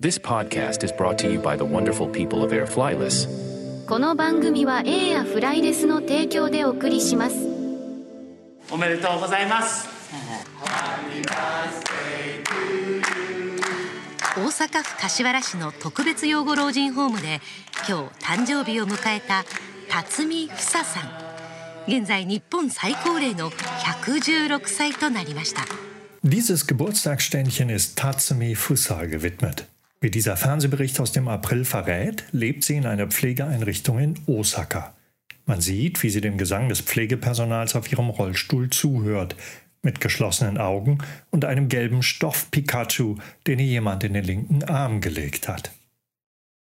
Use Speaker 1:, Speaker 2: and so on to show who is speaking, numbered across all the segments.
Speaker 1: This podcast is brought to you by the wonderful people of Air Flyless.
Speaker 2: この番組は A やフライレスの提供でお送りします
Speaker 3: おめでとうございます
Speaker 4: 大阪府柏原市の特別養護老人ホームで今日誕生日を迎えた辰巳ふささん現在日本最高齢の116歳となりました
Speaker 5: Dieses Geburtstagsständchen ist Tatsumi Fusa gewidmet. Wie dieser Fernsehbericht aus dem April verrät, lebt sie in einer Pflegeeinrichtung in Osaka. Man sieht, wie sie dem Gesang des Pflegepersonals auf ihrem Rollstuhl zuhört, mit geschlossenen Augen und einem gelben Stoff-Pikachu, den ihr jemand in den linken Arm gelegt hat.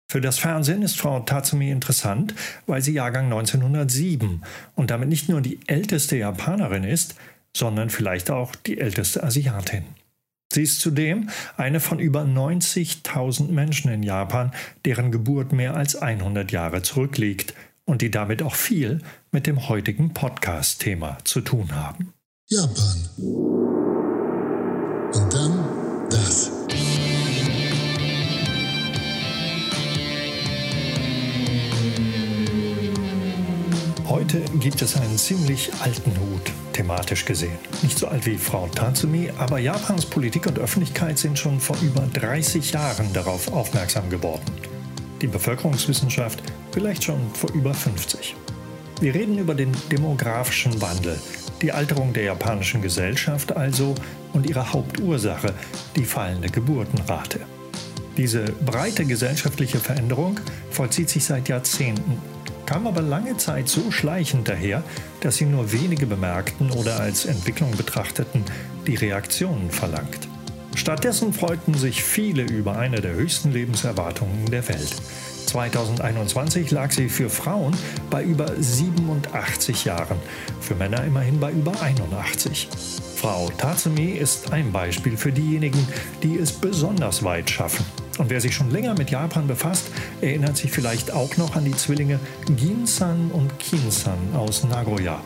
Speaker 5: Für das Fernsehen ist Frau Tatsumi interessant, weil sie Jahrgang 1907 und damit nicht nur die älteste Japanerin ist, sondern vielleicht auch die älteste Asiatin. Sie ist zudem eine von über 90.000 Menschen in Japan, deren Geburt mehr als 100 Jahre zurückliegt und die damit auch viel mit dem heutigen Podcast-Thema zu tun haben.
Speaker 6: Japan. Und dann
Speaker 5: Heute gibt es einen ziemlich alten Hut, thematisch gesehen. Nicht so alt wie Frau Tatsumi, aber Japans Politik und Öffentlichkeit sind schon vor über 30 Jahren darauf aufmerksam geworden. Die Bevölkerungswissenschaft vielleicht schon vor über 50. Wir reden über den demografischen Wandel, die Alterung der japanischen Gesellschaft also und ihre Hauptursache, die fallende Geburtenrate. Diese breite gesellschaftliche Veränderung vollzieht sich seit Jahrzehnten kam aber lange Zeit so schleichend daher, dass sie nur wenige bemerkten oder als Entwicklung betrachteten, die Reaktionen verlangt. Stattdessen freuten sich viele über eine der höchsten Lebenserwartungen der Welt. 2021 lag sie für Frauen bei über 87 Jahren, für Männer immerhin bei über 81. Frau Tatsumi ist ein Beispiel für diejenigen, die es besonders weit schaffen. Und wer sich schon länger mit Japan befasst, erinnert sich vielleicht auch noch an die Zwillinge Ginsan und Kinsan aus Nagoya.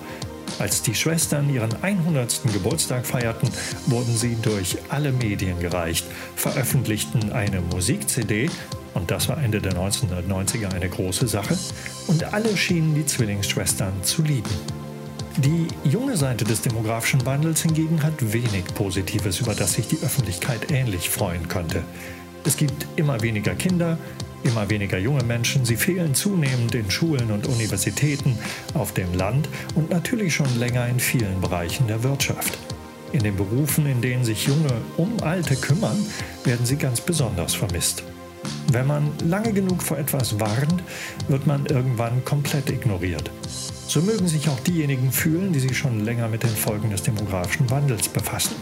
Speaker 5: Als die Schwestern ihren 100. Geburtstag feierten, wurden sie durch alle Medien gereicht, veröffentlichten eine Musik-CD, und das war Ende der 1990er eine große Sache, und alle schienen die Zwillingsschwestern zu lieben. Die junge Seite des demografischen Wandels hingegen hat wenig Positives, über das sich die Öffentlichkeit ähnlich freuen könnte. Es gibt immer weniger Kinder, immer weniger junge Menschen. Sie fehlen zunehmend in Schulen und Universitäten, auf dem Land und natürlich schon länger in vielen Bereichen der Wirtschaft. In den Berufen, in denen sich Junge um Alte kümmern, werden sie ganz besonders vermisst. Wenn man lange genug vor etwas warnt, wird man irgendwann komplett ignoriert. So mögen sich auch diejenigen fühlen, die sich schon länger mit den Folgen des demografischen Wandels befassen.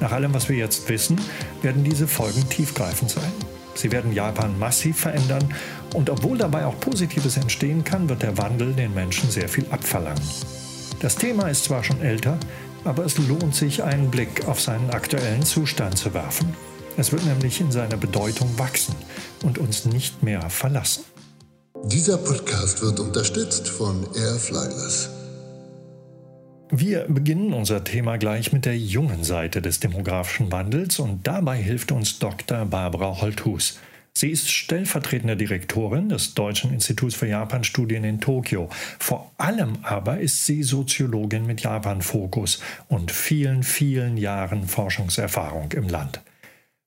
Speaker 5: Nach allem, was wir jetzt wissen, werden diese Folgen tiefgreifend sein. Sie werden Japan massiv verändern und obwohl dabei auch Positives entstehen kann, wird der Wandel den Menschen sehr viel abverlangen. Das Thema ist zwar schon älter, aber es lohnt sich, einen Blick auf seinen aktuellen Zustand zu werfen. Es wird nämlich in seiner Bedeutung wachsen und uns nicht mehr verlassen.
Speaker 6: Dieser Podcast wird unterstützt von Air Flyless.
Speaker 5: Wir beginnen unser Thema gleich mit der jungen Seite des demografischen Wandels und dabei hilft uns Dr. Barbara Holthus. Sie ist stellvertretende Direktorin des Deutschen Instituts für Japanstudien in Tokio. Vor allem aber ist sie Soziologin mit Japan-Fokus und vielen, vielen Jahren Forschungserfahrung im Land.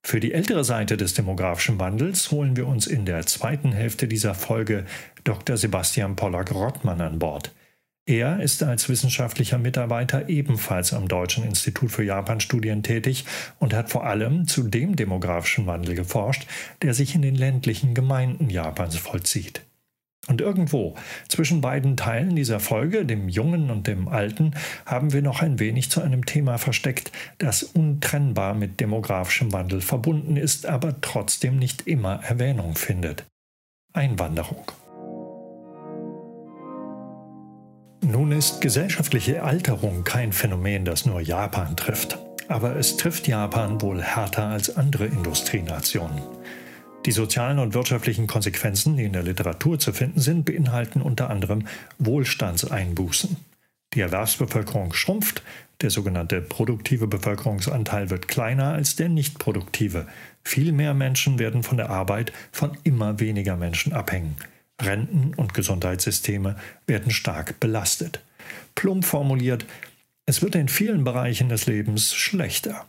Speaker 5: Für die ältere Seite des demografischen Wandels holen wir uns in der zweiten Hälfte dieser Folge Dr. Sebastian Pollack-Rottmann an Bord. Er ist als wissenschaftlicher Mitarbeiter ebenfalls am Deutschen Institut für Japanstudien tätig und hat vor allem zu dem demografischen Wandel geforscht, der sich in den ländlichen Gemeinden Japans vollzieht. Und irgendwo zwischen beiden Teilen dieser Folge, dem Jungen und dem Alten, haben wir noch ein wenig zu einem Thema versteckt, das untrennbar mit demografischem Wandel verbunden ist, aber trotzdem nicht immer Erwähnung findet. Einwanderung. Nun ist gesellschaftliche Alterung kein Phänomen, das nur Japan trifft. Aber es trifft Japan wohl härter als andere Industrienationen. Die sozialen und wirtschaftlichen Konsequenzen, die in der Literatur zu finden sind, beinhalten unter anderem Wohlstandseinbußen. Die Erwerbsbevölkerung schrumpft, Der sogenannte produktive Bevölkerungsanteil wird kleiner als der nicht produktive. Viel mehr Menschen werden von der Arbeit von immer weniger Menschen abhängen. Renten- und Gesundheitssysteme werden stark belastet. Plump formuliert, es wird in vielen Bereichen des Lebens schlechter.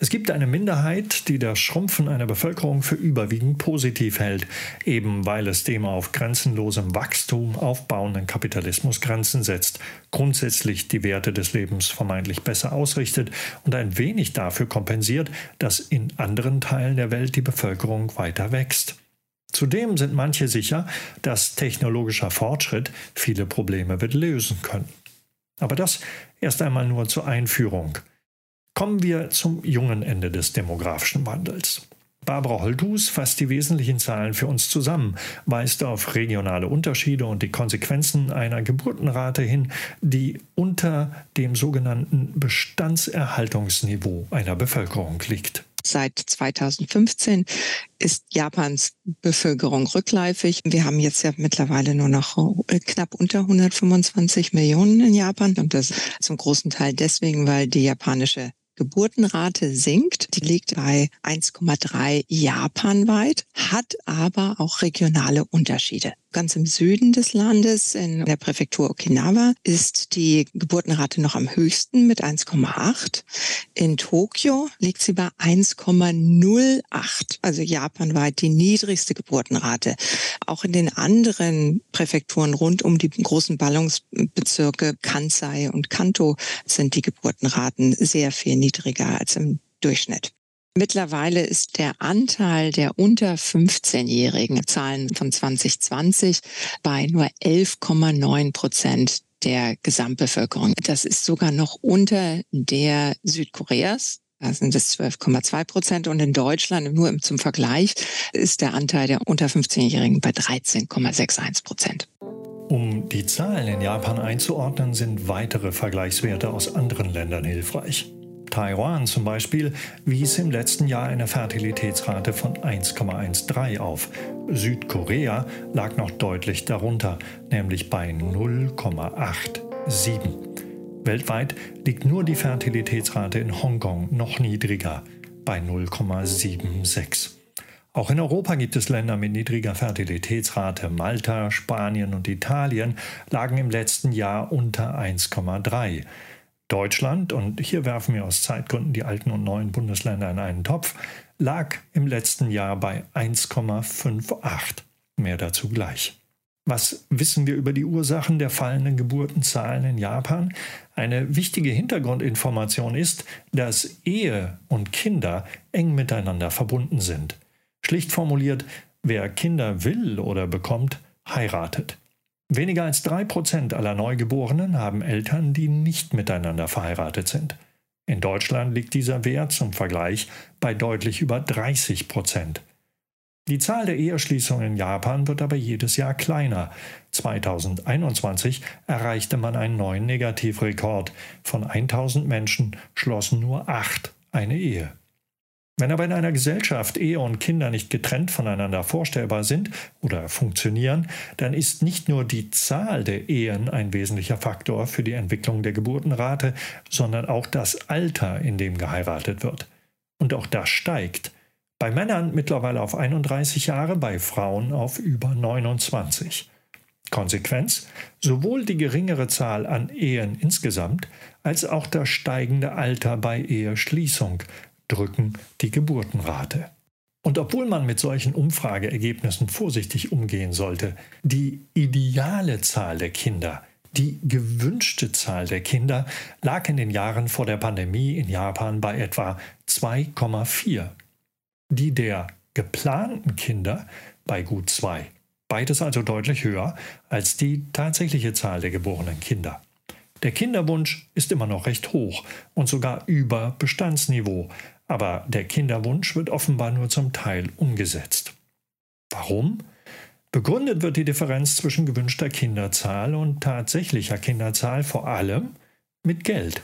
Speaker 5: Es gibt eine Minderheit, die das Schrumpfen einer Bevölkerung für überwiegend positiv hält, eben weil es dem auf grenzenlosem Wachstum aufbauenden Kapitalismus Grenzen setzt, grundsätzlich die Werte des Lebens vermeintlich besser ausrichtet und ein wenig dafür kompensiert, dass in anderen Teilen der Welt die Bevölkerung weiter wächst. Zudem sind manche sicher, dass technologischer Fortschritt viele Probleme wird lösen können. Aber das erst einmal nur zur Einführung. Kommen wir zum jungen Ende des demografischen Wandels. Barbara Holthus fasst die wesentlichen Zahlen für uns zusammen, weist auf regionale Unterschiede und die Konsequenzen einer Geburtenrate hin, die unter dem sogenannten Bestandserhaltungsniveau einer Bevölkerung liegt.
Speaker 7: Seit 2015 ist Japans Bevölkerung rückläufig. Wir haben jetzt ja mittlerweile nur noch knapp unter 125 Millionen in Japan und das zum großen Teil deswegen, weil die japanische Geburtenrate sinkt. Die liegt bei 1,3 japanweit, hat aber auch regionale Unterschiede. Ganz im Süden des Landes, in der Präfektur Okinawa, ist die Geburtenrate noch am höchsten mit 1,8. In Tokio liegt sie bei 1,08, also japanweit die niedrigste Geburtenrate. Auch in den anderen Präfekturen rund um die großen Ballungsbezirke Kansai und Kanto sind die Geburtenraten sehr viel niedriger als im Durchschnitt. Mittlerweile ist der Anteil der unter 15-Jährigen, Zahlen von 2020, bei nur 11,9 Prozent der Gesamtbevölkerung. Das ist sogar noch unter der Südkoreas. Da sind es 12,2 Prozent. Und in Deutschland, nur zum Vergleich, ist der Anteil der unter 15-Jährigen bei 13,61 Prozent.
Speaker 5: Um die Zahlen in Japan einzuordnen, sind weitere Vergleichswerte aus anderen Ländern hilfreich. Taiwan zum Beispiel wies im letzten Jahr eine Fertilitätsrate von 1,13 auf. Südkorea lag noch deutlich darunter, nämlich bei 0,87. Weltweit liegt nur die Fertilitätsrate in Hongkong noch niedriger, bei 0,76. Auch in Europa gibt es Länder mit niedriger Fertilitätsrate. Malta, Spanien und Italien lagen im letzten Jahr unter 1,3. Deutschland, und hier werfen wir aus Zeitgründen die alten und neuen Bundesländer in einen Topf, lag im letzten Jahr bei 1,58. Mehr dazu gleich. Was wissen wir über die Ursachen der fallenden Geburtenzahlen in Japan? Eine wichtige Hintergrundinformation ist, dass Ehe und Kinder eng miteinander verbunden sind. Schlicht formuliert, wer Kinder will oder bekommt, heiratet. Weniger als drei Prozent aller Neugeborenen haben Eltern, die nicht miteinander verheiratet sind. In Deutschland liegt dieser Wert zum Vergleich bei deutlich über 30 Prozent. Die Zahl der Eheschließungen in Japan wird aber jedes Jahr kleiner. 2021 erreichte man einen neuen Negativrekord. Von 1000 Menschen schlossen nur acht eine Ehe. Wenn aber in einer Gesellschaft Ehe und Kinder nicht getrennt voneinander vorstellbar sind oder funktionieren, dann ist nicht nur die Zahl der Ehen ein wesentlicher Faktor für die Entwicklung der Geburtenrate, sondern auch das Alter, in dem geheiratet wird. Und auch das steigt. Bei Männern mittlerweile auf 31 Jahre, bei Frauen auf über 29. Konsequenz, sowohl die geringere Zahl an Ehen insgesamt als auch das steigende Alter bei Eheschließung drücken die Geburtenrate. Und obwohl man mit solchen Umfrageergebnissen vorsichtig umgehen sollte, die ideale Zahl der Kinder, die gewünschte Zahl der Kinder lag in den Jahren vor der Pandemie in Japan bei etwa 2,4. Die der geplanten Kinder bei gut 2. Beides also deutlich höher als die tatsächliche Zahl der geborenen Kinder. Der Kinderwunsch ist immer noch recht hoch und sogar über Bestandsniveau, aber der Kinderwunsch wird offenbar nur zum Teil umgesetzt. Warum? Begründet wird die Differenz zwischen gewünschter Kinderzahl und tatsächlicher Kinderzahl vor allem mit Geld.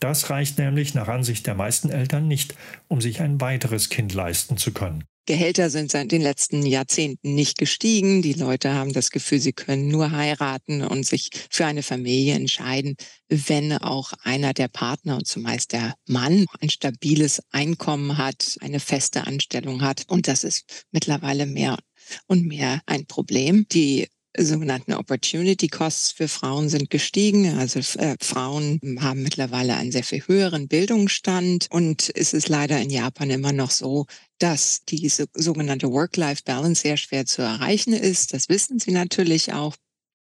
Speaker 5: Das reicht nämlich nach Ansicht der meisten Eltern nicht, um sich ein weiteres Kind leisten zu können.
Speaker 7: Gehälter sind seit den letzten Jahrzehnten nicht gestiegen. Die Leute haben das Gefühl, sie können nur heiraten und sich für eine Familie entscheiden, wenn auch einer der Partner und zumeist der Mann ein stabiles Einkommen hat, eine feste Anstellung hat. Und das ist mittlerweile mehr und mehr ein Problem. Die sogenannten Opportunity Costs für Frauen sind gestiegen. Also äh, Frauen haben mittlerweile einen sehr viel höheren Bildungsstand und es ist leider in Japan immer noch so, dass diese sogenannte Work-Life-Balance sehr schwer zu erreichen ist. Das wissen Sie natürlich auch.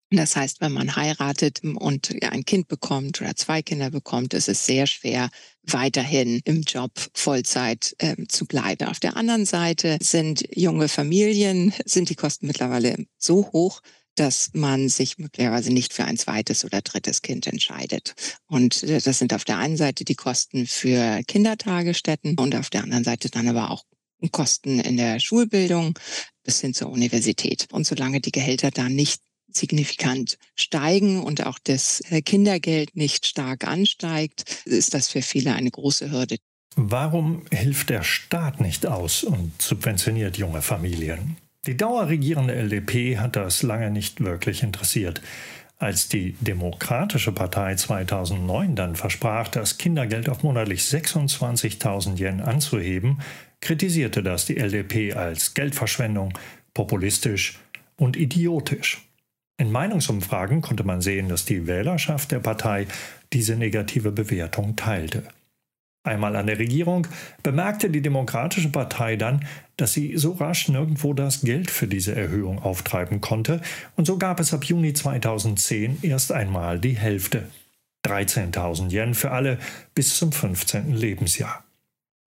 Speaker 7: Das heißt, wenn man heiratet und ein Kind bekommt oder zwei Kinder bekommt, ist es sehr schwer, weiterhin im Job Vollzeit äh, zu bleiben. Auf der anderen Seite sind junge Familien, sind die Kosten mittlerweile so hoch, dass man sich möglicherweise nicht für ein zweites oder drittes Kind entscheidet. Und äh, das sind auf der einen Seite die Kosten für Kindertagesstätten und auf der anderen Seite dann aber auch Kosten in der Schulbildung bis hin zur Universität. Und solange die Gehälter da nicht signifikant steigen und auch das äh, Kindergeld nicht stark ansteigt, ist das für viele eine große Hürde.
Speaker 5: Warum hilft der Staat nicht aus und subventioniert junge Familien? Die dauerregierende LDP hat das lange nicht wirklich interessiert. Als die Demokratische Partei 2009 dann versprach, das Kindergeld auf monatlich 26.000 Yen anzuheben, kritisierte das die LDP als Geldverschwendung, populistisch und idiotisch. In Meinungsumfragen konnte man sehen, dass die Wählerschaft der Partei diese negative Bewertung teilte. Einmal an der Regierung bemerkte die Demokratische Partei dann, dass sie so rasch nirgendwo das Geld für diese Erhöhung auftreiben konnte, und so gab es ab Juni 2010 erst einmal die Hälfte 13.000 Yen für alle bis zum 15. Lebensjahr.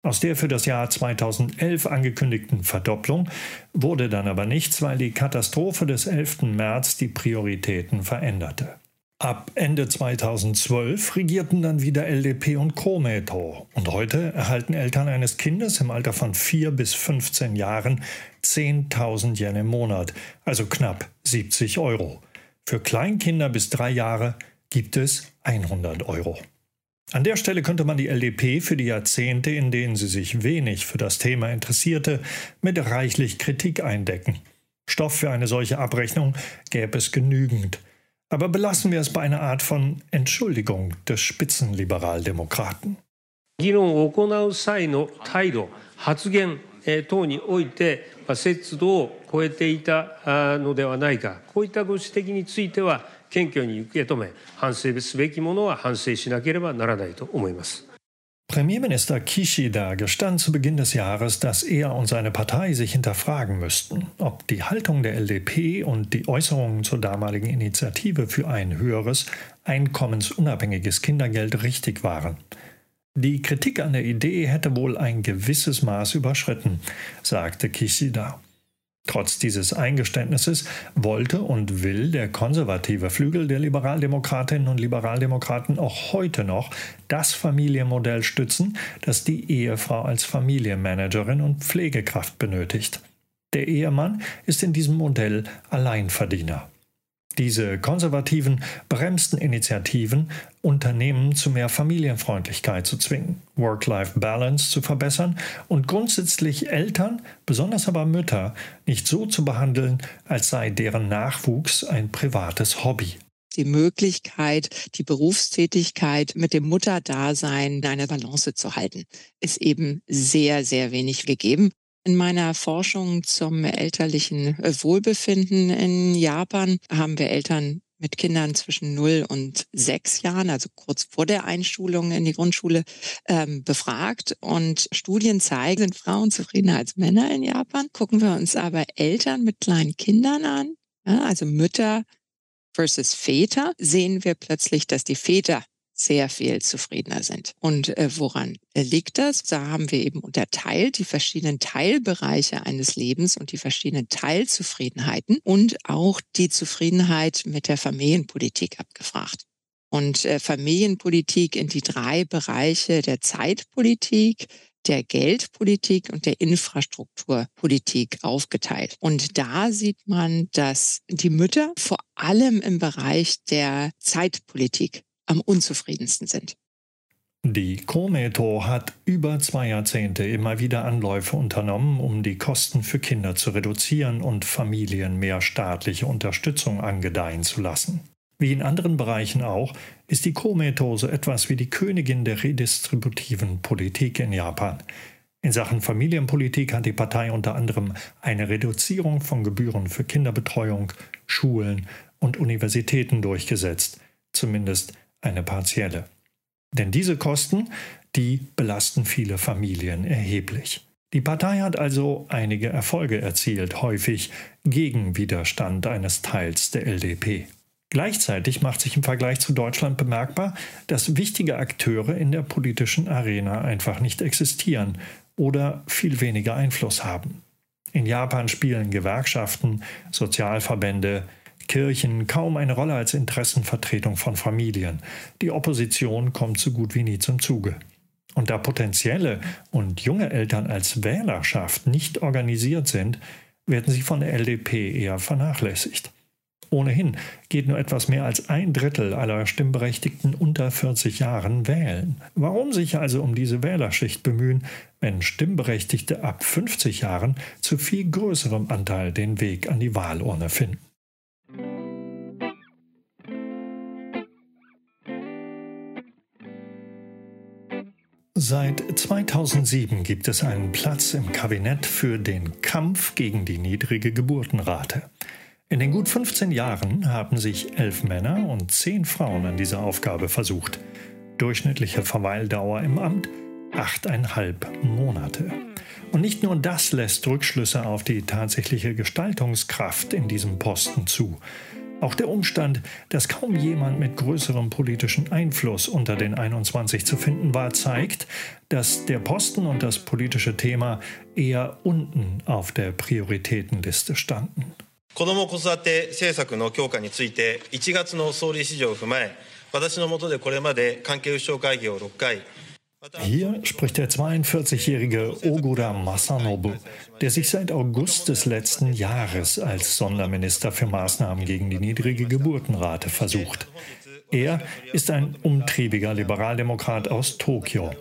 Speaker 5: Aus der für das Jahr 2011 angekündigten Verdopplung wurde dann aber nichts, weil die Katastrophe des 11. März die Prioritäten veränderte. Ab Ende 2012 regierten dann wieder LDP und Kometo und heute erhalten Eltern eines Kindes im Alter von 4 bis 15 Jahren 10.000 Yen im Monat, also knapp 70 Euro. Für Kleinkinder bis drei Jahre gibt es 100 Euro. An der Stelle könnte man die LDP für die Jahrzehnte, in denen sie sich wenig für das Thema interessierte, mit reichlich Kritik eindecken. Stoff für eine solche Abrechnung gäbe es genügend. Aber belassen wir es bei einer Art von Entschuldigung des Spitzenliberaldemokraten. 議論を行う際の態度、発言等において、節度を超えていたのではないか、こういったご指摘については、 謙虚に受け止め反省すべきものは反省しなければならないと思います。Premierminister Kishida gestand zu Beginn des Jahres, dass er und seine Partei sich hinterfragen müssten, ob die Haltung der LDP und die Äußerungen zur damaligen Initiative für ein höheres, einkommensunabhängiges Kindergeld richtig waren. Die Kritik an der Idee hätte wohl ein gewisses Maß überschritten, sagte Kishida. Trotz dieses Eingeständnisses wollte und will der konservative Flügel der Liberaldemokratinnen und Liberaldemokraten auch heute noch das Familienmodell stützen, das die Ehefrau als Familienmanagerin und Pflegekraft benötigt. Der Ehemann ist in diesem Modell Alleinverdiener. Diese konservativen, bremsten Initiativen, Unternehmen zu mehr Familienfreundlichkeit zu zwingen, Work-Life-Balance zu verbessern und grundsätzlich Eltern, besonders aber Mütter, nicht so zu behandeln, als sei deren Nachwuchs ein privates Hobby
Speaker 7: die Möglichkeit, die Berufstätigkeit mit dem Mutterdasein in Balance zu halten, ist eben sehr, sehr wenig gegeben. In meiner Forschung zum elterlichen äh, Wohlbefinden in Japan haben wir Eltern mit Kindern zwischen 0 und 6 Jahren, also kurz vor der Einschulung in die Grundschule, ähm, befragt. Und Studien zeigen, sind Frauen zufriedener als Männer in Japan. Gucken wir uns aber Eltern mit kleinen Kindern an, ja, also Mütter versus Väter, sehen wir plötzlich, dass die Väter sehr viel zufriedener sind. Und äh, woran liegt das? Da haben wir eben unterteilt die verschiedenen Teilbereiche eines Lebens und die verschiedenen Teilzufriedenheiten und auch die Zufriedenheit mit der Familienpolitik abgefragt. Und äh, Familienpolitik in die drei Bereiche der Zeitpolitik, der Geldpolitik und der Infrastrukturpolitik aufgeteilt. Und da sieht man, dass die Mütter vor allem im Bereich der Zeitpolitik am unzufriedensten sind.
Speaker 5: Die Kometo hat über zwei Jahrzehnte immer wieder Anläufe unternommen, um die Kosten für Kinder zu reduzieren und Familien mehr staatliche Unterstützung angedeihen zu lassen. Wie in anderen Bereichen auch, ist die Kometo so etwas wie die Königin der redistributiven Politik in Japan. In Sachen Familienpolitik hat die Partei unter anderem eine Reduzierung von Gebühren für Kinderbetreuung, Schulen und Universitäten durchgesetzt, zumindest eine partielle. Denn diese Kosten, die belasten viele Familien erheblich. Die Partei hat also einige Erfolge erzielt, häufig gegen Widerstand eines Teils der LDP. Gleichzeitig macht sich im Vergleich zu Deutschland bemerkbar, dass wichtige Akteure in der politischen Arena einfach nicht existieren oder viel weniger Einfluss haben. In Japan spielen Gewerkschaften, Sozialverbände, Kirchen kaum eine Rolle als Interessenvertretung von Familien. Die Opposition kommt so gut wie nie zum Zuge. Und da potenzielle und junge Eltern als Wählerschaft nicht organisiert sind, werden sie von der LDP eher vernachlässigt. Ohnehin geht nur etwas mehr als ein Drittel aller Stimmberechtigten unter 40 Jahren wählen. Warum sich also um diese Wählerschicht bemühen, wenn Stimmberechtigte ab 50 Jahren zu viel größerem Anteil den Weg an die Wahlurne finden? Seit 2007 gibt es einen Platz im Kabinett für den Kampf gegen die niedrige Geburtenrate. In den gut 15 Jahren haben sich elf Männer und zehn Frauen an dieser Aufgabe versucht. Durchschnittliche Verweildauer im Amt achteinhalb Monate. Und nicht nur das lässt Rückschlüsse auf die tatsächliche Gestaltungskraft in diesem Posten zu. Auch der Umstand, dass kaum jemand mit größerem politischen Einfluss unter den 21 zu finden war, zeigt, dass der Posten und das politische Thema eher unten auf der Prioritätenliste standen. 子ども子育て政策の強化について1月の総理指示を踏まえ私の下でこれまで関係府省会議を6回 hier spricht der 42-jährige Ogura Masanobu, der sich seit August des letzten Jahres als Sonderminister für Maßnahmen gegen die niedrige Geburtenrate versucht. Er ist ein umtriebiger Liberaldemokrat aus Tokio.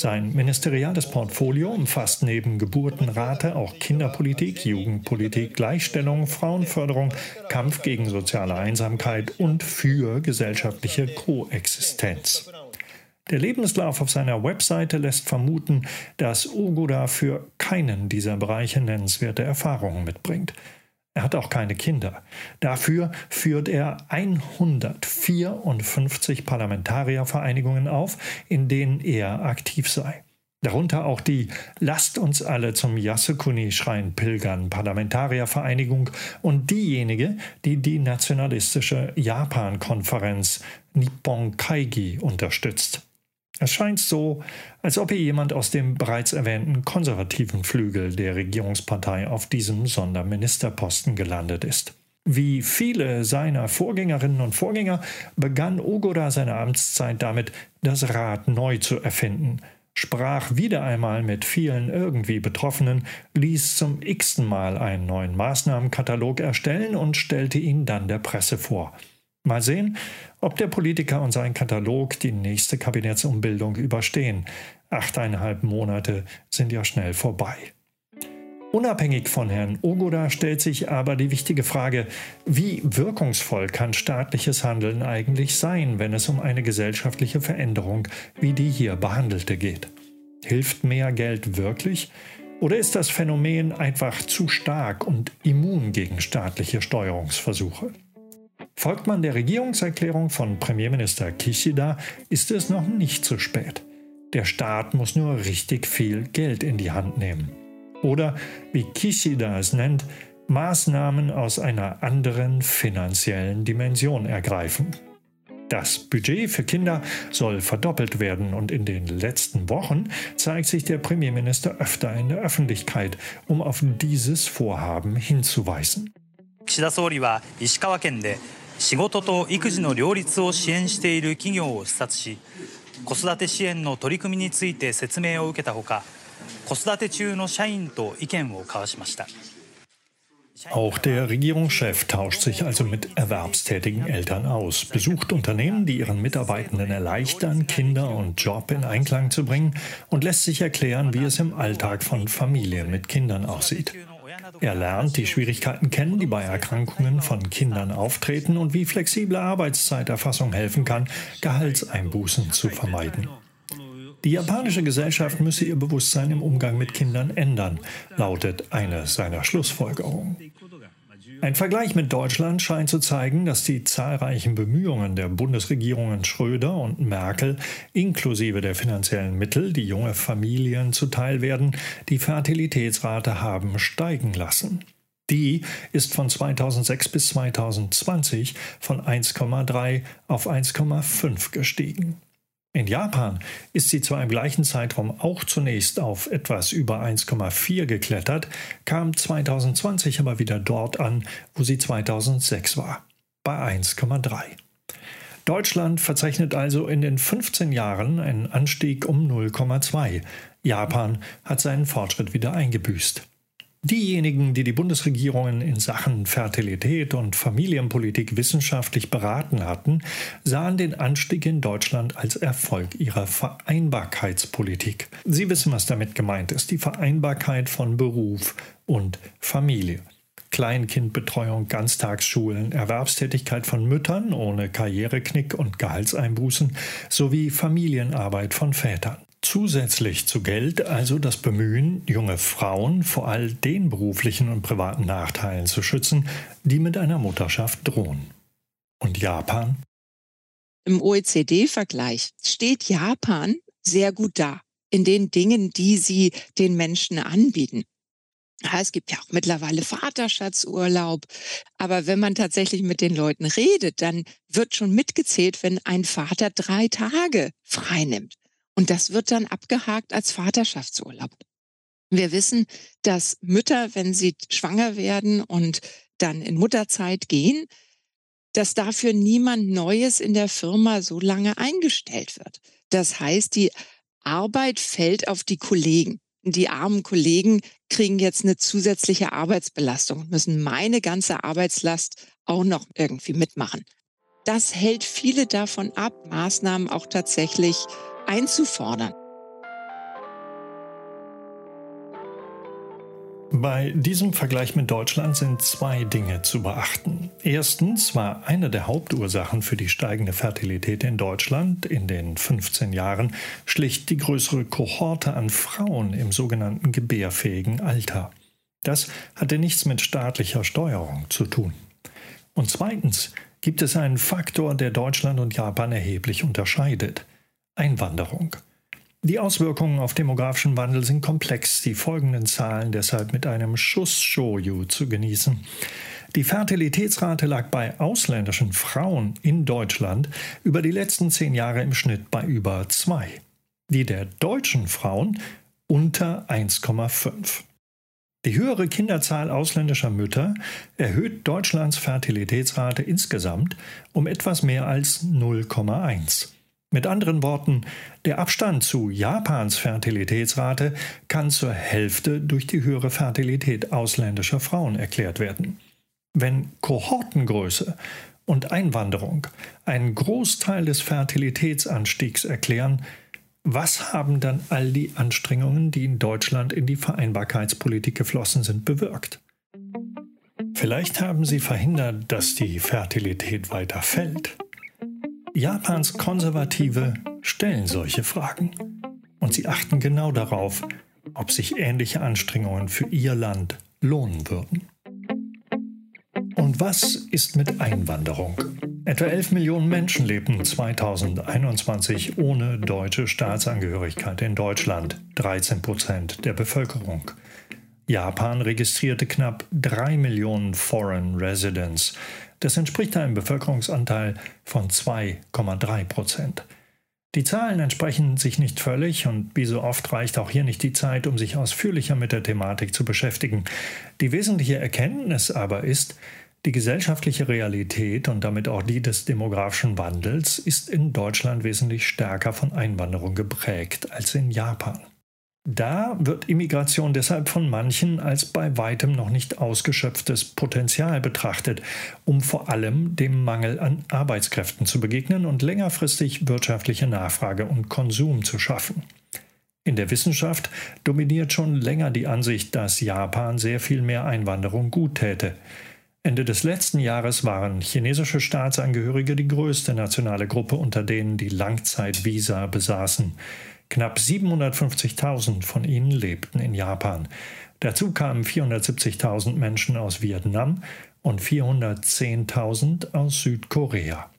Speaker 5: Sein ministeriales Portfolio umfasst neben Geburtenrate auch Kinderpolitik, Jugendpolitik, Gleichstellung, Frauenförderung, Kampf gegen soziale Einsamkeit und für gesellschaftliche Koexistenz. Der Lebenslauf auf seiner Webseite lässt vermuten, dass Ogoda für keinen dieser Bereiche nennenswerte Erfahrungen mitbringt. Er hat auch keine Kinder. Dafür führt er 154 Parlamentariervereinigungen auf, in denen er aktiv sei. Darunter auch die Lasst uns alle zum Yasukuni-Schrein pilgern Parlamentariervereinigung und diejenige, die die nationalistische Japan-Konferenz Nippon Kaigi unterstützt. Es scheint so, als ob hier jemand aus dem bereits erwähnten konservativen Flügel der Regierungspartei auf diesem Sonderministerposten gelandet ist. Wie viele seiner Vorgängerinnen und Vorgänger begann Ogoda seine Amtszeit damit, das Rad neu zu erfinden, sprach wieder einmal mit vielen irgendwie Betroffenen, ließ zum x-ten Mal einen neuen Maßnahmenkatalog erstellen und stellte ihn dann der Presse vor. Mal sehen, ob der Politiker und sein Katalog die nächste Kabinettsumbildung überstehen. Achteinhalb Monate sind ja schnell vorbei. Unabhängig von Herrn Ogoda stellt sich aber die wichtige Frage, wie wirkungsvoll kann staatliches Handeln eigentlich sein, wenn es um eine gesellschaftliche Veränderung wie die hier behandelte geht? Hilft mehr Geld wirklich? Oder ist das Phänomen einfach zu stark und immun gegen staatliche Steuerungsversuche? Folgt man der Regierungserklärung von Premierminister Kishida, ist es noch nicht zu spät. Der Staat muss nur richtig viel Geld in die Hand nehmen. Oder, wie Kishida es nennt, Maßnahmen aus einer anderen finanziellen Dimension ergreifen. Das Budget für Kinder soll verdoppelt werden und in den letzten Wochen zeigt sich der Premierminister öfter in der Öffentlichkeit, um auf dieses Vorhaben hinzuweisen. 岸田総理は石川県で 仕事と育児の両立を支援している企業を視察し子育て支援の取り組みについて説明を受けたほか子育て中の社員と意見を交わしました Auch der Regierungschef tauscht sich also mit erwerbstätigen Eltern aus, besucht Unternehmen, die ihren Mitarbeitenden erleichtern, Kinder und Job in Einklang zu bringen und lässt sich erklären, wie es im Alltag von Familien mit Kindern aussieht. Er lernt die Schwierigkeiten kennen, die bei Erkrankungen von Kindern auftreten und wie flexible Arbeitszeiterfassung helfen kann, Gehaltseinbußen zu vermeiden. Die japanische Gesellschaft müsse ihr Bewusstsein im Umgang mit Kindern ändern, lautet eine seiner Schlussfolgerungen. Ein Vergleich mit Deutschland scheint zu zeigen, dass die zahlreichen Bemühungen der Bundesregierungen Schröder und Merkel inklusive der finanziellen Mittel, die junge Familien zuteil werden, die Fertilitätsrate haben steigen lassen. Die ist von 2006 bis 2020 von 1,3 auf 1,5 gestiegen. In Japan ist sie zwar im gleichen Zeitraum auch zunächst auf etwas über 1,4 geklettert, kam 2020 aber wieder dort an, wo sie 2006 war, bei 1,3. Deutschland verzeichnet also in den 15 Jahren einen Anstieg um 0,2. Japan hat seinen Fortschritt wieder eingebüßt. Diejenigen, die die Bundesregierungen in Sachen Fertilität und Familienpolitik wissenschaftlich beraten hatten, sahen den Anstieg in Deutschland als Erfolg ihrer Vereinbarkeitspolitik. Sie wissen, was damit gemeint ist, die Vereinbarkeit von Beruf und Familie. Kleinkindbetreuung, Ganztagsschulen, Erwerbstätigkeit von Müttern ohne Karriereknick und Gehaltseinbußen sowie Familienarbeit von Vätern. Zusätzlich zu Geld also das Bemühen, junge Frauen vor all den beruflichen und privaten Nachteilen zu schützen, die mit einer Mutterschaft drohen. Und Japan?
Speaker 7: Im OECD-Vergleich steht Japan sehr gut da in den Dingen, die sie den Menschen anbieten. Es gibt ja auch mittlerweile Vaterschatzurlaub. Aber wenn man tatsächlich mit den Leuten redet, dann wird schon mitgezählt, wenn ein Vater drei Tage frei nimmt. Und das wird dann abgehakt als Vaterschaftsurlaub. Wir wissen, dass Mütter, wenn sie schwanger werden und dann in Mutterzeit gehen, dass dafür niemand Neues in der Firma so lange eingestellt wird. Das heißt, die Arbeit fällt auf die Kollegen. Die armen Kollegen kriegen jetzt eine zusätzliche Arbeitsbelastung und müssen meine ganze Arbeitslast auch noch irgendwie mitmachen. Das hält viele davon ab, Maßnahmen auch tatsächlich einzufordern.
Speaker 5: Bei diesem Vergleich mit Deutschland sind zwei Dinge zu beachten. Erstens war eine der Hauptursachen für die steigende Fertilität in Deutschland in den 15 Jahren schlicht die größere Kohorte an Frauen im sogenannten gebärfähigen Alter. Das hatte nichts mit staatlicher Steuerung zu tun. Und zweitens gibt es einen Faktor, der Deutschland und Japan erheblich unterscheidet. Einwanderung. Die Auswirkungen auf demografischen Wandel sind komplex, die folgenden Zahlen deshalb mit einem Schuss Shoyu zu genießen. Die Fertilitätsrate lag bei ausländischen Frauen in Deutschland über die letzten zehn Jahre im Schnitt bei über 2. Die der deutschen Frauen unter 1,5. Die höhere Kinderzahl ausländischer Mütter erhöht Deutschlands Fertilitätsrate insgesamt um etwas mehr als 0,1. Mit anderen Worten, der Abstand zu Japans Fertilitätsrate kann zur Hälfte durch die höhere Fertilität ausländischer Frauen erklärt werden. Wenn Kohortengröße und Einwanderung einen Großteil des Fertilitätsanstiegs erklären, was haben dann all die Anstrengungen, die in Deutschland in die Vereinbarkeitspolitik geflossen sind, bewirkt? Vielleicht haben sie verhindert, dass die Fertilität weiter fällt. Japans Konservative stellen solche Fragen und sie achten genau darauf, ob sich ähnliche Anstrengungen für ihr Land lohnen würden. Und was ist mit Einwanderung? Etwa 11 Millionen Menschen lebten 2021 ohne deutsche Staatsangehörigkeit in Deutschland, 13 Prozent der Bevölkerung. Japan registrierte knapp 3 Millionen Foreign Residents, das entspricht einem Bevölkerungsanteil von 2,3 Prozent. Die Zahlen entsprechen sich nicht völlig und wie so oft reicht auch hier nicht die Zeit, um sich ausführlicher mit der Thematik zu beschäftigen. Die wesentliche Erkenntnis aber ist, die gesellschaftliche Realität und damit auch die des demografischen Wandels ist in Deutschland wesentlich stärker von Einwanderung geprägt als in Japan. Da wird Immigration deshalb von manchen als bei weitem noch nicht ausgeschöpftes Potenzial betrachtet, um vor allem dem Mangel an Arbeitskräften zu begegnen und längerfristig wirtschaftliche Nachfrage und Konsum zu schaffen. In der Wissenschaft dominiert schon länger die Ansicht, dass Japan sehr viel mehr Einwanderung gut täte. Ende des letzten Jahres waren chinesische Staatsangehörige die größte nationale Gruppe unter denen, die Langzeitvisa besaßen. Knapp 750.000 von ihnen lebten in Japan. Dazu kamen 470.000 Menschen aus Vietnam und 410.000 aus Südkorea.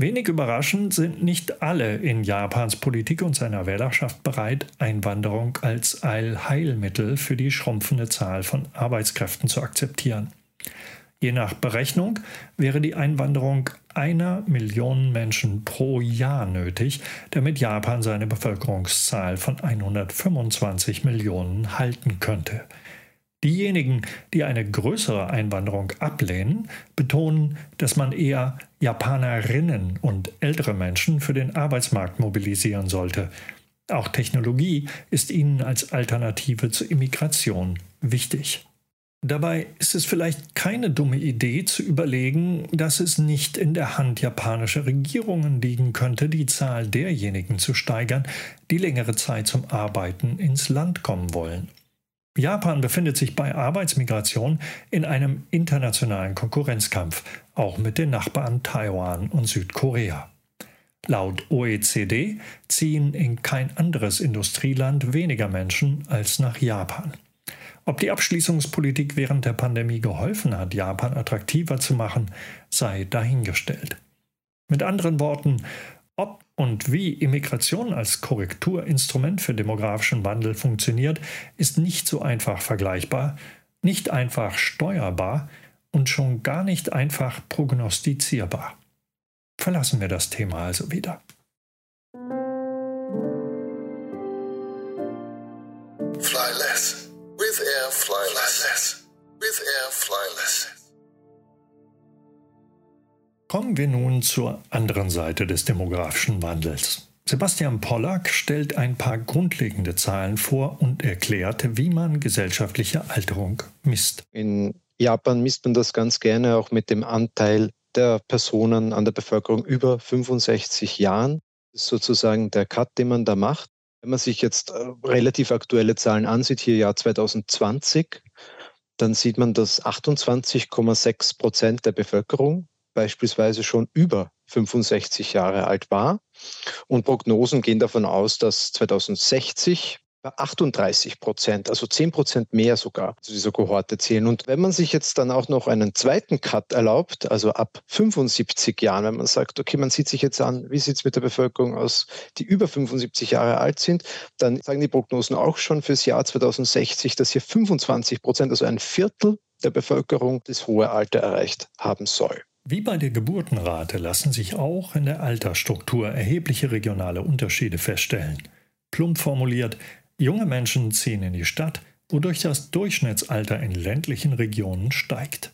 Speaker 5: Wenig überraschend sind nicht alle in Japans Politik und seiner Wählerschaft bereit, Einwanderung als Allheilmittel für die schrumpfende Zahl von Arbeitskräften zu akzeptieren. Je nach Berechnung wäre die Einwanderung einer Million Menschen pro Jahr nötig, damit Japan seine Bevölkerungszahl von 125 Millionen halten könnte. Diejenigen, die eine größere Einwanderung ablehnen, betonen, dass man eher Japanerinnen und ältere Menschen für den Arbeitsmarkt mobilisieren sollte. Auch Technologie ist ihnen als Alternative zur Immigration wichtig. Dabei ist es vielleicht keine dumme Idee zu überlegen, dass es nicht in der Hand japanischer Regierungen liegen könnte, die Zahl derjenigen zu steigern, die längere Zeit zum Arbeiten ins Land kommen wollen. Japan befindet sich bei Arbeitsmigration in einem internationalen Konkurrenzkampf, auch mit den Nachbarn Taiwan und Südkorea. Laut OECD ziehen in kein anderes Industrieland weniger Menschen als nach Japan. Ob die Abschließungspolitik während der Pandemie geholfen hat, Japan attraktiver zu machen, sei dahingestellt. Mit anderen Worten, ob und wie Immigration als Korrekturinstrument für demografischen Wandel funktioniert, ist nicht so einfach vergleichbar, nicht einfach steuerbar und schon gar nicht einfach prognostizierbar. Verlassen wir das Thema also wieder.
Speaker 6: Fly. With air, fly.
Speaker 5: Kommen wir nun zur anderen Seite des demografischen Wandels. Sebastian Pollack stellt ein paar grundlegende Zahlen vor und erklärt, wie man gesellschaftliche Alterung misst.
Speaker 8: In Japan misst man das ganz gerne auch mit dem Anteil der Personen an der Bevölkerung über 65 Jahren. Das ist sozusagen der Cut, den man da macht. Wenn man sich jetzt äh, relativ aktuelle Zahlen ansieht, hier Jahr 2020, dann sieht man, dass 28,6 Prozent der Bevölkerung beispielsweise schon über 65 Jahre alt war. Und Prognosen gehen davon aus, dass 2060 38 Prozent, also 10 Prozent mehr sogar zu dieser Kohorte zählen. Und wenn man sich jetzt dann auch noch einen zweiten Cut erlaubt, also ab 75 Jahren, wenn man sagt, okay, man sieht sich jetzt an, wie sieht es mit der Bevölkerung aus, die über 75 Jahre alt sind, dann sagen die Prognosen auch schon fürs Jahr 2060, dass hier 25 Prozent, also ein Viertel der Bevölkerung das hohe Alter erreicht haben soll.
Speaker 5: Wie bei der Geburtenrate lassen sich auch in der Altersstruktur erhebliche regionale Unterschiede feststellen. Plump formuliert, Junge Menschen ziehen in die Stadt, wodurch das Durchschnittsalter in ländlichen Regionen steigt.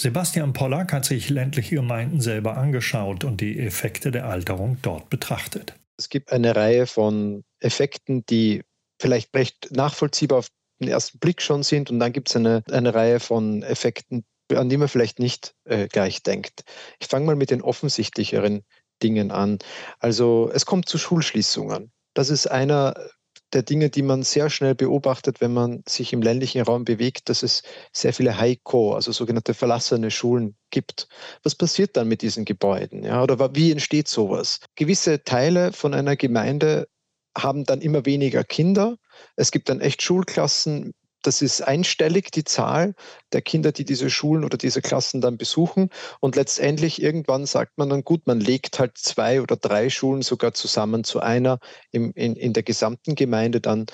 Speaker 5: Sebastian Pollack hat sich ländliche Gemeinden selber angeschaut und die Effekte der Alterung dort betrachtet.
Speaker 8: Es gibt eine Reihe von Effekten, die vielleicht recht nachvollziehbar auf den ersten Blick schon sind und dann gibt es eine, eine Reihe von Effekten, an die man vielleicht nicht äh, gleich denkt. Ich fange mal mit den offensichtlicheren Dingen an. Also es kommt zu Schulschließungen. Das ist einer der Dinge, die man sehr schnell beobachtet, wenn man sich im ländlichen Raum bewegt, dass es sehr viele Heiko, also sogenannte verlassene Schulen gibt. Was passiert dann mit diesen Gebäuden? Ja, oder wie entsteht sowas? Gewisse Teile von einer Gemeinde haben dann immer weniger Kinder. Es gibt dann echt Schulklassen das ist einstellig, die Zahl der Kinder, die diese Schulen oder diese Klassen dann besuchen. Und letztendlich irgendwann sagt man dann, gut, man legt halt zwei oder drei Schulen sogar zusammen zu einer im, in, in der gesamten Gemeinde dann.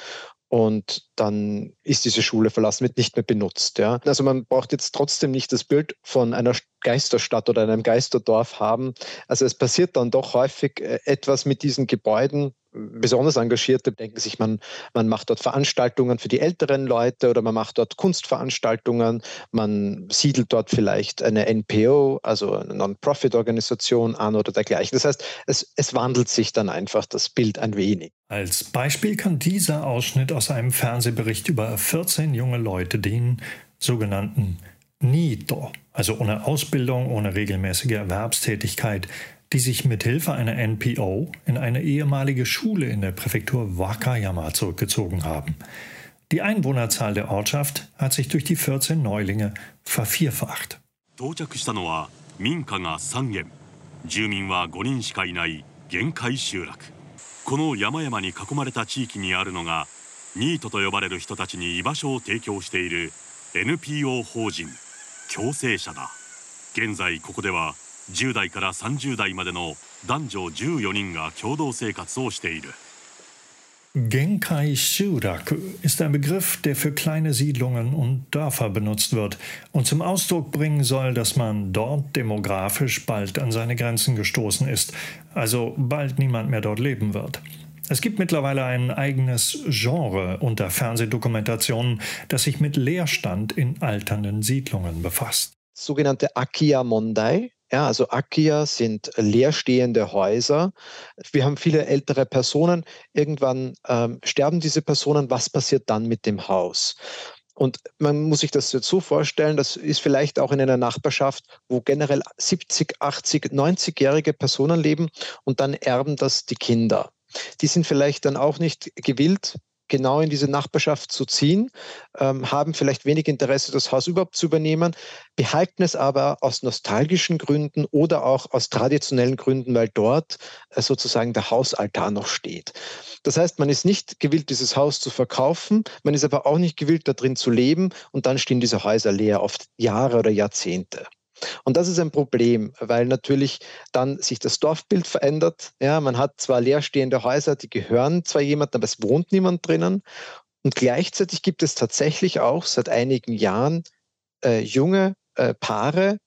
Speaker 8: Und dann ist diese Schule verlassen, wird nicht mehr benutzt. Ja. Also man braucht jetzt trotzdem nicht das Bild von einer Geisterstadt oder einem Geisterdorf haben. Also es passiert dann doch häufig äh, etwas mit diesen Gebäuden, besonders Engagierte denken sich, man, man macht dort Veranstaltungen für die älteren Leute oder man macht dort Kunstveranstaltungen, man siedelt dort vielleicht eine NPO, also eine Non-Profit-Organisation an oder dergleichen. Das heißt, es, es wandelt sich dann einfach das Bild ein wenig.
Speaker 5: Als Beispiel kann dieser Ausschnitt aus einem Fernsehbericht über 14 junge Leute dienen, sogenannten NITO, also ohne Ausbildung, ohne regelmäßige Erwerbstätigkeit, die sich mit Hilfe einer NPO in eine ehemalige Schule in der Präfektur Wakayama zurückgezogen haben. Die Einwohnerzahl der Ortschaft hat sich durch die 14 Neulinge vervierfacht. 到着したのは民家が3軒住民は5人しかいない限界集落この山々に囲まれた地域にあるのがニートと呼ばれる人たちに居場所を提供している NPO 法人共生者だ現在ここでは 10代から30代までの男女14人が共同生活をしている。Genkai Shuraku ist ein Begriff, der für kleine Siedlungen und Dörfer benutzt wird und zum Ausdruck bringen soll, dass man dort demografisch bald an seine Grenzen gestoßen ist, also bald niemand mehr dort leben wird. Es gibt mittlerweile ein eigenes Genre unter Fernsehdokumentationen, das sich mit Leerstand in alternden Siedlungen befasst.
Speaker 8: Sogenannte Akia Mondai, ja, also Akia sind leerstehende Häuser. Wir haben viele ältere Personen. Irgendwann ähm, sterben diese Personen. Was passiert dann mit dem Haus? Und man muss sich das jetzt so vorstellen, das ist vielleicht auch in einer Nachbarschaft, wo generell 70, 80, 90-jährige Personen leben und dann erben das die Kinder. Die sind vielleicht dann auch nicht gewillt, genau in diese Nachbarschaft zu ziehen, ähm, haben vielleicht wenig Interesse, das Haus überhaupt zu übernehmen, behalten es aber aus nostalgischen Gründen oder auch aus traditionellen Gründen, weil dort äh, sozusagen der Hausaltar noch steht. Das heißt, man ist nicht gewillt, dieses Haus zu verkaufen, man ist aber auch nicht gewillt, da drin zu leben und dann stehen diese Häuser leer, oft Jahre oder Jahrzehnte. Und das ist ein Problem, weil natürlich dann sich das Dorfbild verändert. Ja, man hat zwar leerstehende Häuser, die gehören zwar jemandem, aber es wohnt niemand drinnen. Und gleichzeitig gibt es tatsächlich auch seit einigen Jahren äh, junge äh, Paare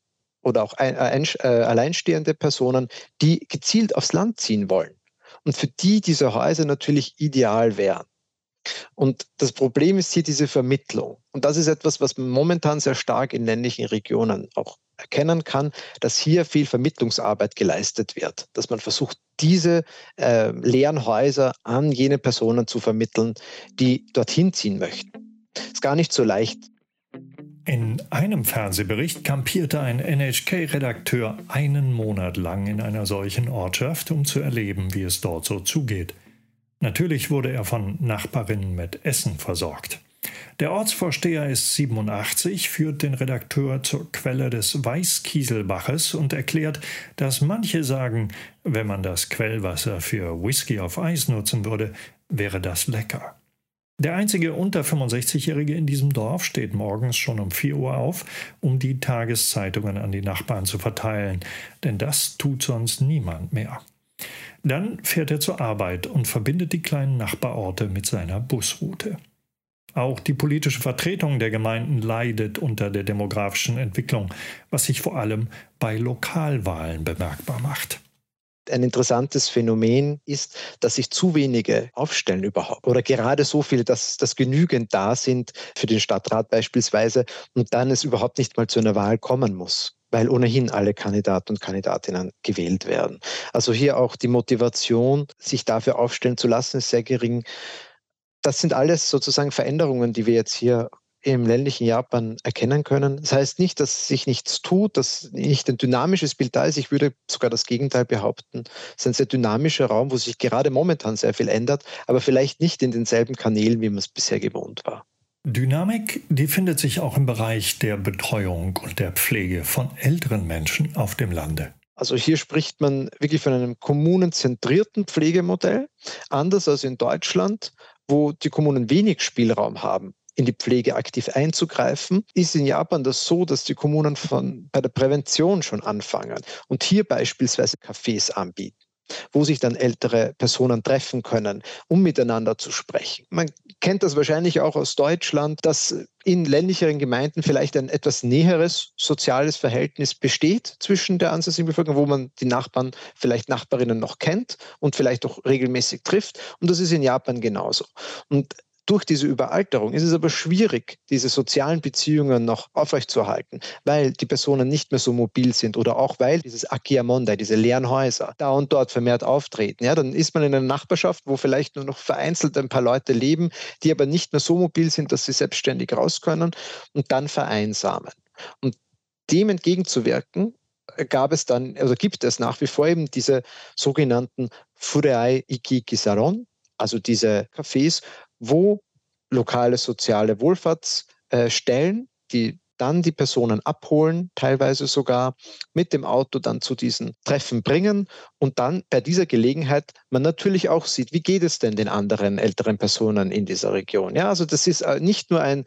Speaker 8: oder auch ein, ein, äh, alleinstehende Personen, die gezielt aufs Land ziehen wollen. Und für die diese Häuser natürlich ideal wären. Und das Problem ist hier diese Vermittlung. Und das ist etwas, was momentan sehr stark in ländlichen Regionen auch erkennen kann, dass hier viel Vermittlungsarbeit geleistet wird, dass man versucht, diese äh, leeren Häuser an jene Personen zu vermitteln, die dorthin ziehen möchten. Ist gar nicht so leicht.
Speaker 5: In einem Fernsehbericht kampierte ein NHK-Redakteur einen Monat lang in einer solchen Ortschaft, um zu erleben, wie es dort so zugeht. Natürlich wurde er von Nachbarinnen mit Essen versorgt. Der Ortsvorsteher ist 87, führt den Redakteur zur Quelle des Weißkieselbaches und erklärt, dass manche sagen, wenn man das Quellwasser für Whisky auf Eis nutzen würde, wäre das lecker. Der einzige unter 65-Jährige in diesem Dorf steht morgens schon um 4 Uhr auf, um die Tageszeitungen an die Nachbarn zu verteilen, denn das tut sonst niemand mehr. Dann fährt er zur Arbeit und verbindet die kleinen Nachbarorte mit seiner Busroute. Auch die politische Vertretung der Gemeinden leidet unter der demografischen Entwicklung, was sich vor allem bei Lokalwahlen bemerkbar macht.
Speaker 8: Ein interessantes Phänomen ist, dass sich zu wenige aufstellen überhaupt oder gerade so viele, dass, dass genügend da sind für den Stadtrat beispielsweise und dann es überhaupt nicht mal zu einer Wahl kommen muss weil ohnehin alle Kandidaten und Kandidatinnen gewählt werden. Also hier auch die Motivation, sich dafür aufstellen zu lassen, ist sehr gering das sind alles sozusagen Veränderungen, die wir jetzt hier im ländlichen Japan erkennen können. Das heißt nicht, dass sich nichts tut, dass nicht ein dynamisches Bild da ist. Ich würde sogar das Gegenteil behaupten. Es ist ein sehr dynamischer Raum, wo sich gerade momentan sehr viel ändert, aber vielleicht nicht in denselben Kanälen, wie man es bisher gewohnt war.
Speaker 5: Dynamik, die findet sich auch im Bereich der Betreuung und der Pflege von älteren Menschen auf dem Lande.
Speaker 8: Also hier spricht man wirklich von einem kommunenzentrierten Pflegemodell, anders als in Deutschland, wo die Kommunen wenig Spielraum haben, in die Pflege aktiv einzugreifen, ist in Japan das so, dass die Kommunen von, bei der Prävention schon anfangen und hier beispielsweise Cafés anbieten. Wo sich dann ältere Personen treffen können, um miteinander zu sprechen. Man kennt das wahrscheinlich auch aus Deutschland, dass in ländlicheren Gemeinden vielleicht ein etwas näheres soziales Verhältnis besteht zwischen der ansässigen Bevölkerung, wo man die Nachbarn, vielleicht Nachbarinnen noch kennt und vielleicht auch regelmäßig trifft. Und das ist in Japan genauso. Und durch diese Überalterung ist es aber schwierig, diese sozialen Beziehungen noch aufrechtzuerhalten, weil die Personen nicht mehr so mobil sind oder auch weil dieses Akiamonde, diese leeren Häuser, da und dort vermehrt auftreten. Ja, dann ist man in einer Nachbarschaft, wo vielleicht nur noch vereinzelt ein paar Leute leben, die aber nicht mehr so mobil sind, dass sie selbstständig raus können und dann vereinsamen. Und dem entgegenzuwirken, gab es dann, also gibt es nach wie vor eben diese sogenannten Fureai Ikiki Saron, also diese Cafés, wo lokale soziale Wohlfahrtsstellen, die dann die Personen abholen, teilweise sogar mit dem Auto dann zu diesen Treffen bringen und dann bei dieser Gelegenheit man natürlich auch sieht, wie geht es denn den anderen älteren Personen in dieser Region. Ja, also das ist äh, nicht nur ein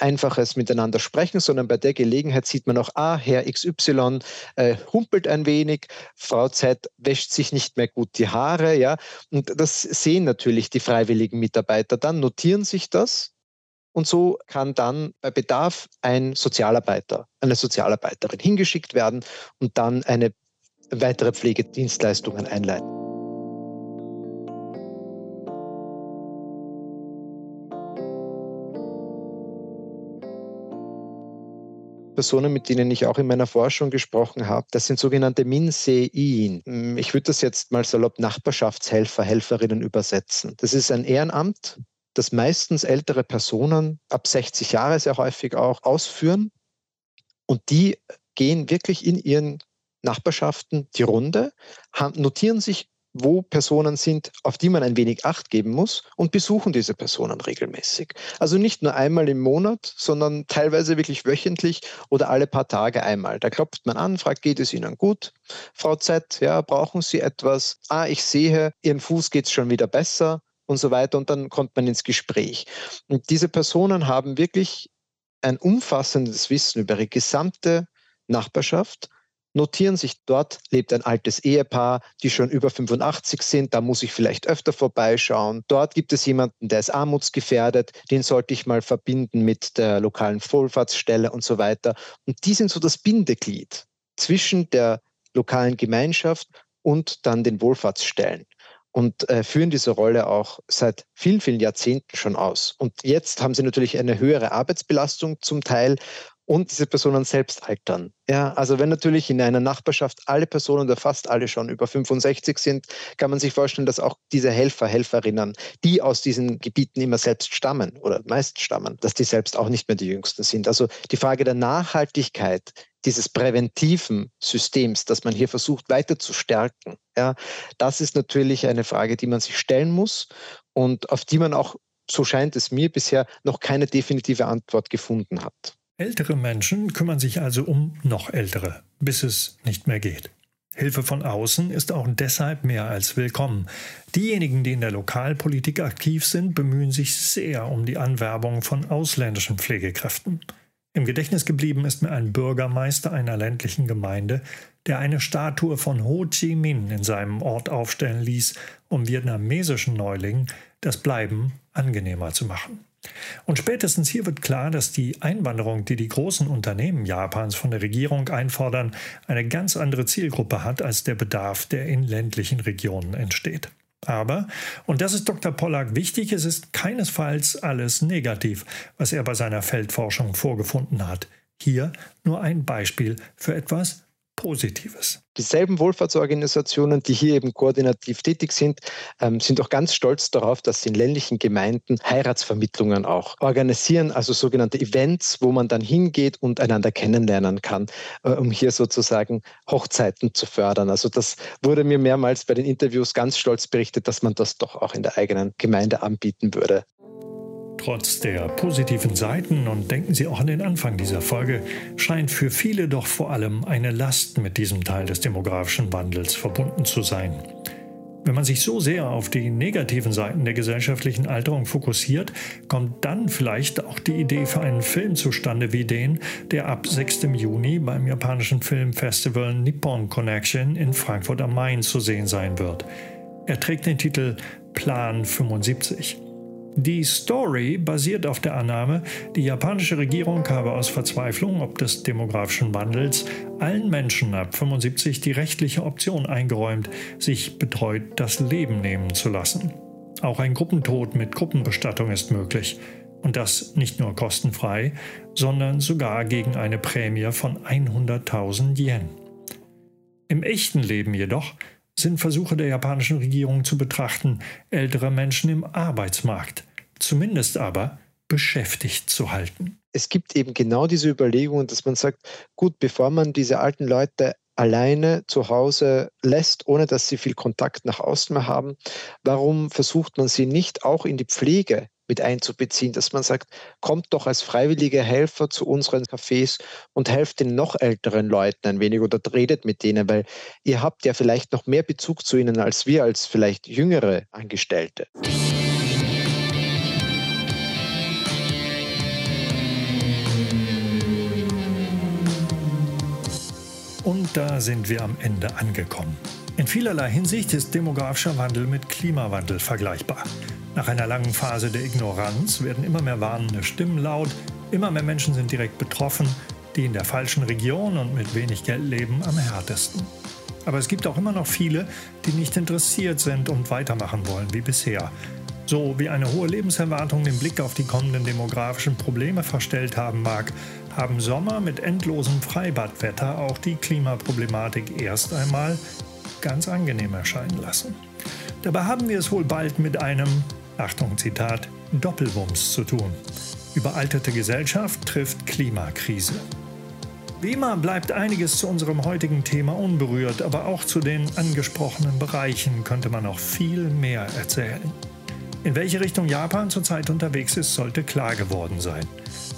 Speaker 8: einfaches Miteinander sprechen, sondern bei der Gelegenheit sieht man auch, ah, Herr XY äh, humpelt ein wenig, Frau Z wäscht sich nicht mehr gut die Haare, ja. Und das sehen natürlich die freiwilligen Mitarbeiter dann, notieren sich das und so kann dann bei Bedarf ein Sozialarbeiter, eine Sozialarbeiterin hingeschickt werden und dann eine weitere Pflegedienstleistungen einleiten. Personen, mit denen ich auch in meiner Forschung gesprochen habe, das sind sogenannte Minsein. Hm, ich würde das jetzt mal salopp Nachbarschaftshelfer, Helferinnen übersetzen. Das ist ein Ehrenamt, das meistens ältere Personen ab 60 Jahre sehr häufig auch ausführen. Und die gehen wirklich in ihren Nachbarschaften die Runde, notieren sich wo Personen sind, auf die man ein wenig Acht geben muss und besuchen diese Personen regelmäßig. Also nicht nur einmal im Monat, sondern teilweise wirklich wöchentlich oder alle paar Tage einmal. Da klopft man an, fragt, geht es Ihnen gut? Frau Z, ja, brauchen Sie etwas? Ah, ich sehe, Ihrem Fuß geht es schon wieder besser und so weiter und dann kommt man ins Gespräch. Und diese Personen haben wirklich ein umfassendes Wissen über ihre gesamte Nachbarschaft notieren sich, dort lebt ein altes Ehepaar, die schon über 85 sind, da muss ich vielleicht öfter vorbeischauen. Dort gibt es jemanden, der ist armutsgefährdet, den sollte ich mal verbinden mit der lokalen Wohlfahrtsstelle und so weiter. Und die sind so das Bindeglied zwischen der lokalen Gemeinschaft und dann den Wohlfahrtsstellen und äh, führen diese Rolle auch seit vielen, vielen Jahrzehnten schon aus. Und jetzt haben sie natürlich eine höhere Arbeitsbelastung zum Teil und diese Personen selbst altern. Ja, also wenn natürlich in einer Nachbarschaft alle Personen oder fast alle schon über 65 sind, kann man sich vorstellen, dass auch diese Helfer, Helferinnen, die aus diesen Gebieten immer selbst stammen oder meist stammen, dass die selbst auch nicht mehr die Jüngsten sind. Also die Frage der Nachhaltigkeit dieses präventiven Systems, das man hier versucht weiter zu stärken, ja, das ist natürlich eine Frage, die man sich stellen muss und auf die man auch, so scheint es mir bisher, noch keine definitive Antwort gefunden hat.
Speaker 5: Ältere Menschen kümmern sich also um noch ältere, bis es nicht mehr geht. Hilfe von außen ist auch deshalb mehr als willkommen. Diejenigen, die in der Lokalpolitik aktiv sind, bemühen sich sehr um die Anwerbung von ausländischen Pflegekräften. Im Gedächtnis geblieben ist mir ein Bürgermeister einer ländlichen Gemeinde, der eine Statue von Ho Chi Minh in seinem Ort aufstellen ließ, um vietnamesischen Neulingen das Bleiben angenehmer zu machen. Und spätestens hier wird klar, dass die Einwanderung, die die großen Unternehmen Japans von der Regierung einfordern, eine ganz andere Zielgruppe hat als der Bedarf, der in ländlichen Regionen entsteht. Aber, und das ist Dr. Pollack wichtig, es ist keinesfalls alles negativ, was er bei seiner Feldforschung vorgefunden hat. Hier nur ein Beispiel für etwas Positives.
Speaker 8: Dieselben Wohlfahrtsorganisationen, die hier eben koordinativ tätig sind, ähm, sind auch ganz stolz darauf, dass sie in ländlichen Gemeinden Heiratsvermittlungen auch organisieren, also sogenannte Events, wo man dann hingeht und einander kennenlernen kann, äh, um hier sozusagen Hochzeiten zu fördern. Also das wurde mir mehrmals bei den Interviews ganz stolz berichtet, dass man das doch auch in der eigenen Gemeinde anbieten würde.
Speaker 5: Trotz der positiven Seiten und denken Sie auch an den Anfang dieser Folge, scheint für viele doch vor allem eine Last mit diesem Teil des demografischen Wandels verbunden zu sein. Wenn man sich so sehr auf die negativen Seiten der gesellschaftlichen Alterung fokussiert, kommt dann vielleicht auch die Idee für einen Film zustande wie den, der ab 6. Juni beim japanischen Filmfestival Nippon Connection in Frankfurt am Main zu sehen sein wird. Er trägt den Titel Plan 75. Die Story basiert auf der Annahme, die japanische Regierung habe aus Verzweiflung ob des demografischen Wandels allen Menschen ab 75 die rechtliche Option eingeräumt, sich betreut das Leben nehmen zu lassen. Auch ein Gruppentod mit Gruppenbestattung ist möglich. Und das nicht nur kostenfrei, sondern sogar gegen eine Prämie von 100.000 Yen. Im echten Leben jedoch sind Versuche der japanischen Regierung zu betrachten, ältere Menschen im Arbeitsmarkt, zumindest aber beschäftigt zu halten.
Speaker 8: Es gibt eben genau diese Überlegung, dass man sagt, gut, bevor man diese alten Leute alleine zu Hause lässt, ohne dass sie viel Kontakt nach außen mehr haben, warum versucht man sie nicht auch in die Pflege mit einzubeziehen, dass man sagt, kommt doch als freiwillige Helfer zu unseren Cafés und helft den noch älteren Leuten ein wenig oder redet mit denen, weil ihr habt ja vielleicht noch mehr Bezug zu ihnen als wir, als vielleicht jüngere Angestellte.
Speaker 5: Und da sind wir am Ende angekommen. In vielerlei Hinsicht ist demografischer Wandel mit Klimawandel vergleichbar. Nach einer langen Phase der Ignoranz werden immer mehr warnende Stimmen laut, immer mehr Menschen sind direkt betroffen, die in der falschen Region und mit wenig Geld leben am härtesten. Aber es gibt auch immer noch viele, die nicht interessiert sind und weitermachen wollen wie bisher. So wie eine hohe Lebenserwartung den Blick auf die kommenden demografischen Probleme verstellt haben mag, haben Sommer mit endlosem Freibadwetter auch die Klimaproblematik erst einmal ganz angenehm erscheinen lassen. Dabei haben wir es wohl bald mit einem Achtung Zitat, Doppelwumms zu tun. Überalterte Gesellschaft trifft Klimakrise. Wie immer bleibt einiges zu unserem heutigen Thema unberührt, aber auch zu den angesprochenen Bereichen könnte man noch viel mehr erzählen. In welche Richtung Japan zurzeit unterwegs ist, sollte klar geworden sein.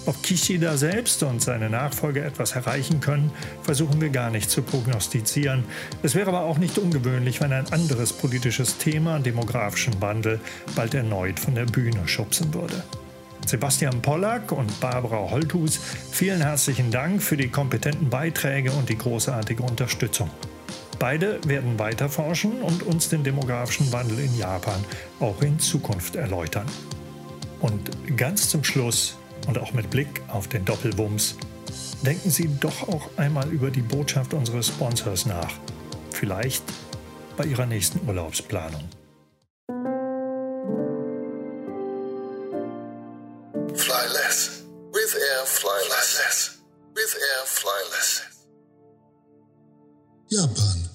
Speaker 5: Ob Kishida selbst und seine Nachfolger etwas erreichen können, versuchen wir gar nicht zu prognostizieren. Es wäre aber auch nicht ungewöhnlich, wenn ein anderes politisches Thema, demografischen Wandel, bald erneut von der Bühne schubsen würde. Sebastian Pollack und Barbara Holthus, vielen herzlichen Dank für die kompetenten Beiträge und die großartige Unterstützung. Beide werden weiter forschen und uns den demografischen Wandel in Japan auch in Zukunft erläutern. Und ganz zum Schluss und auch mit Blick auf den Doppelwumms, denken Sie doch auch einmal über die Botschaft unseres Sponsors nach. Vielleicht bei Ihrer nächsten Urlaubsplanung.
Speaker 6: Fly less. With air, fly less. With air, fly less.
Speaker 9: Japan